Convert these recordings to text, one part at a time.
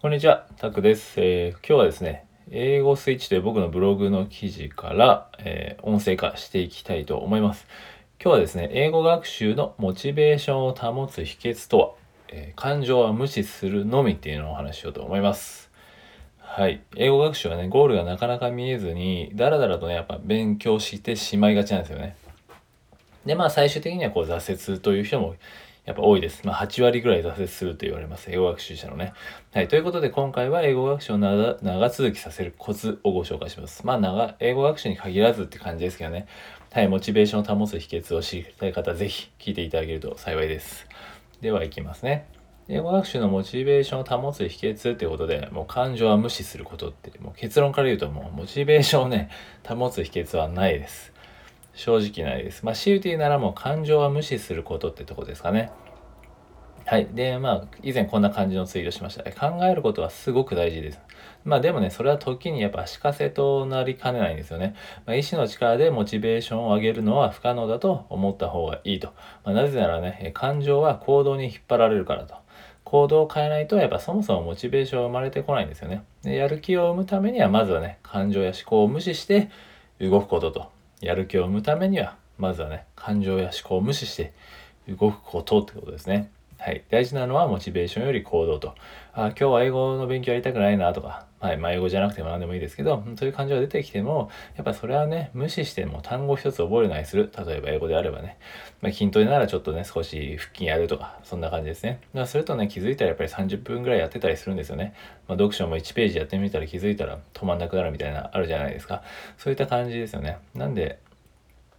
こんにちは、タクです、えー今日はですね、英語スイッチという僕のブログの記事から、えー音声化していきたいと思います。今日はですね、英語学習のモチベーションを保つ秘訣とは、えー感情は無視するのみっていうのをお話ししようと思います。はい。英語学習はね、ゴールがなかなか見えずに、だらだらとね、やっぱ勉強してしまいがちなんですよね。で、まあ最終的にはこう挫折という人もやっぱ多いです。まあ8割ぐらい挫折すると言われます。英語学習者のね。はい。ということで今回は英語学習を長続きさせるコツをご紹介します。まあ長、英語学習に限らずって感じですけどね。はい。モチベーションを保つ秘訣を知りたい方、ぜひ聞いていただけると幸いです。では行きますね。英語学習のモチベーションを保つ秘訣っていうことで、もう感情は無視することって、もう結論から言うともうモチベーションをね、保つ秘訣はないです。正直ないです。まあ、強いて言うならもう感情は無視することってとこですかね。はい。で、まあ、以前こんな感じのツイートしました。考えることはすごく大事です。まあでもね、それは時にやっぱ足かせとなりかねないんですよね。まあ、意志の力でモチベーションを上げるのは不可能だと思った方がいいと。まあ、なぜならね、感情は行動に引っ張られるからと。行動を変えないとやっぱそもそもモチベーションが生まれてこないんですよね。でやる気を生むためにはまずはね、感情や思考を無視して動くことと。やる気を生むためにはまずはね、感情や思考を無視して動くことってことですね。はい。大事なのはモチベーションより行動と。あ今日は英語の勉強やりたくないなとか、はい。まあ、英語じゃなくても何でもいいですけど、そういう感情が出てきても、やっぱそれはね、無視しても単語一つ覚えるなりする。例えば英語であればね。まあ、筋トレならちょっとね、少し腹筋やるとか、そんな感じですね。まあ、それとね、気づいたらやっぱり30分ぐらいやってたりするんですよね。まあ、読書も1ページやってみたら気づいたら止まんなくなるみたいな、あるじゃないですか。そういった感じですよね。なんで、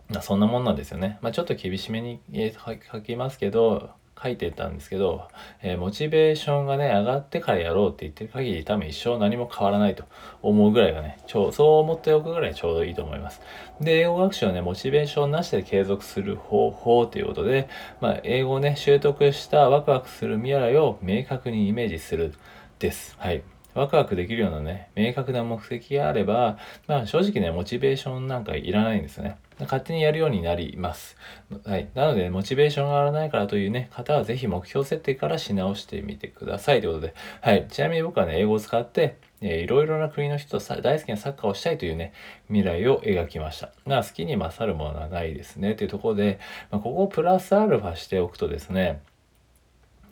まあ、そんなもんなんですよね。まあ、ちょっと厳しめに書きますけど、書いてたんですけど、えーモチベーションがね、上がってからやろうって言ってる限り、多分一生何も変わらないと思うぐらいがね、ちょそう思っておくぐらいちょうどいいと思います。で、英語学習はね、モチベーションなしで継続する方法ということで、まあ、英語をね、習得したワクワクする未来を明確にイメージするです。はい。ワクワクできるようなね、明確な目的があれば、まあ正直ね、モチベーションなんかいらないんですね。勝手にやるようになります。はい。なので、モチベーションが上がらないからというね、方はぜひ目標設定からし直してみてくださいということで、はい。ちなみに僕はね、英語を使って、えーいろいろな国の人とさ大好きなサッカーをしたいというね、未来を描きました。まあ好きに勝るものはないですね。というところで、まあ、ここをプラスアルファしておくとですね、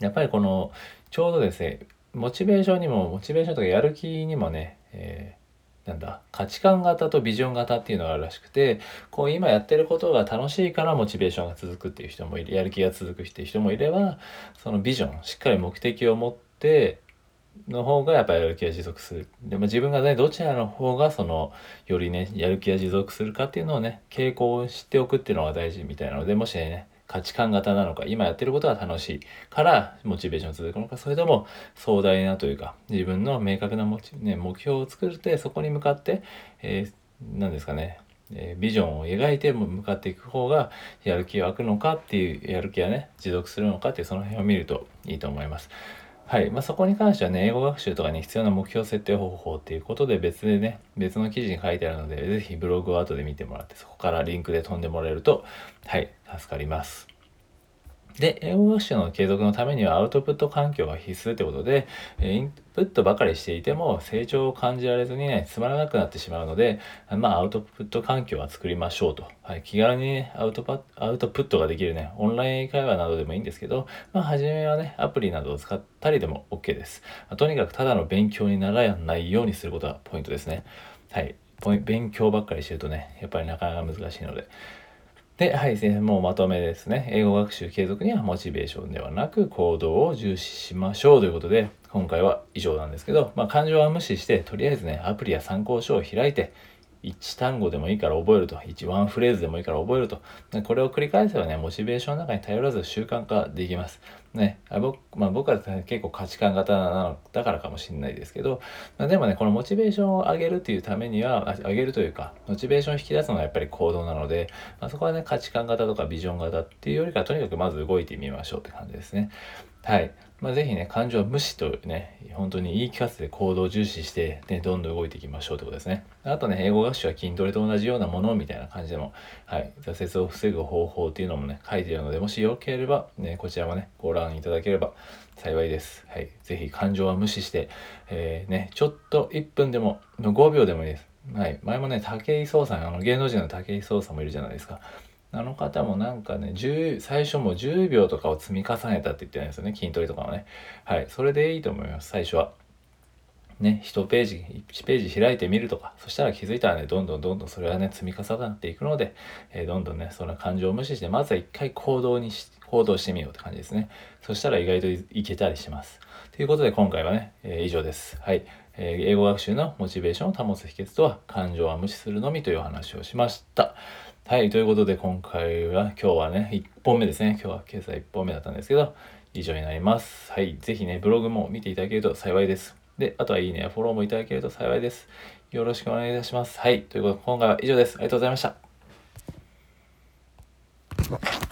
やっぱりこの、ちょうどですね、モチベーションにも、モチベーションとかやる気にもね、えーなんだ、価値観型とビジョン型っていうのがあるらしくて、こう今やってることが楽しいからモチベーションが続くっていう人もいる、やる気が続くっていう人もいれば、そのビジョン、しっかり目的を持って、の方がやっぱりやる気が持続する。でも自分がね、どちらの方がその、よりね、やる気が持続するかっていうのをね、傾向を知っておくっていうのが大事みたいなので、もしね、価値観型なのか、今やってることが楽しいからモチベーション続くのか、それとも壮大なというか、自分の明確なモチ、ね、目標を作って、そこに向かって、えー、何ですかね、えビジョンを描いて向かっていく方がやる気が湧くのかっていう、やる気がね、持続するのかっていう、その辺を見るといいと思います。はい。まあ、そこに関してはね、英語学習とかに必要な目標設定方法っていうことで別でね、別の記事に書いてあるので、ぜひブログを後で見てもらって、そこからリンクで飛んでもらえると、はい、助かります。で、英語学習の継続のためにはアウトプット環境が必須ってことで、インプットばかりしていても成長を感じられずにね、つまらなくなってしまうので、まあアウトプット環境は作りましょうと。はい、気軽にね、アウトパアウトプットができるね、オンライン会話などでもいいんですけど、まあ初めはね、アプリなどを使ったりでも OK です。まとにかくただの勉強にならないようにすることがポイントですね。はい。勉強ばっかりしてるとね、やっぱりなかなか難しいので。で、はい、先生もうまとめですね。英語学習継続にはモチベーションではなく行動を重視しましょうということで、今回は以上なんですけど、まあ感情は無視して、とりあえずね、アプリや参考書を開いて、1単語でもいいから覚えると、1ワンフレーズでもいいから覚えると。これを繰り返せばね、モチベーションの中に頼らず習慣化できます。ね、あ僕,、まあ、僕は結構価値観型なのだからかもしれないですけど、まあ、でもね、このモチベーションを上げるというためには、上げるというか、モチベーションを引き出すのはやっぱり行動なので、まあ、そこはね、価値観型とかビジョン型っていうよりか、とにかくまず動いてみましょうって感じですね。はい。まあ、ぜひね、感情は無視とね、本当に言い聞かせて行動を重視して、ね、どんどん動いていきましょうということですね。あとね、英語学習は筋トレと同じようなものみたいな感じでも、はい、挫折を防ぐ方法っていうのもね、書いてるので、もしよければ、ね、こちらもね、ご覧いただければ幸いです。はい、ぜひ感情は無視して、えー、ね、ちょっと1分でも、5秒でもいいです。はい、前もね、武井壮さん、あの芸能人の武井壮さんもいるじゃないですか。あの方もなんかね、最初も10秒とかを積み重ねたって言ってるんですよね、筋トレとかはね。はい、それでいいと思います、最初は。ね、1ページ、1ページ開いてみるとか、そしたら気づいたらね、どんどんどんどんそれはね、積み重なっていくので、えー、どんどんね、その感情を無視して、まずは一回行動にし、行動してみようって感じですね。そしたら意外といけたりします。ということで今回はね、えー、以上です。はい。えー、英語学習のモチベーションを保つ秘訣とは、感情は無視するのみというお話をしました。はい、ということで今回は、今日はね、1本目ですね。今日は今朝1本目だったんですけど、以上になります。はい、ぜひね、ブログも見ていただけると幸いです。で、あとはいいね、フォローもいただけると幸いです。よろしくお願いいたします。はい、ということで今回は以上です。ありがとうございました。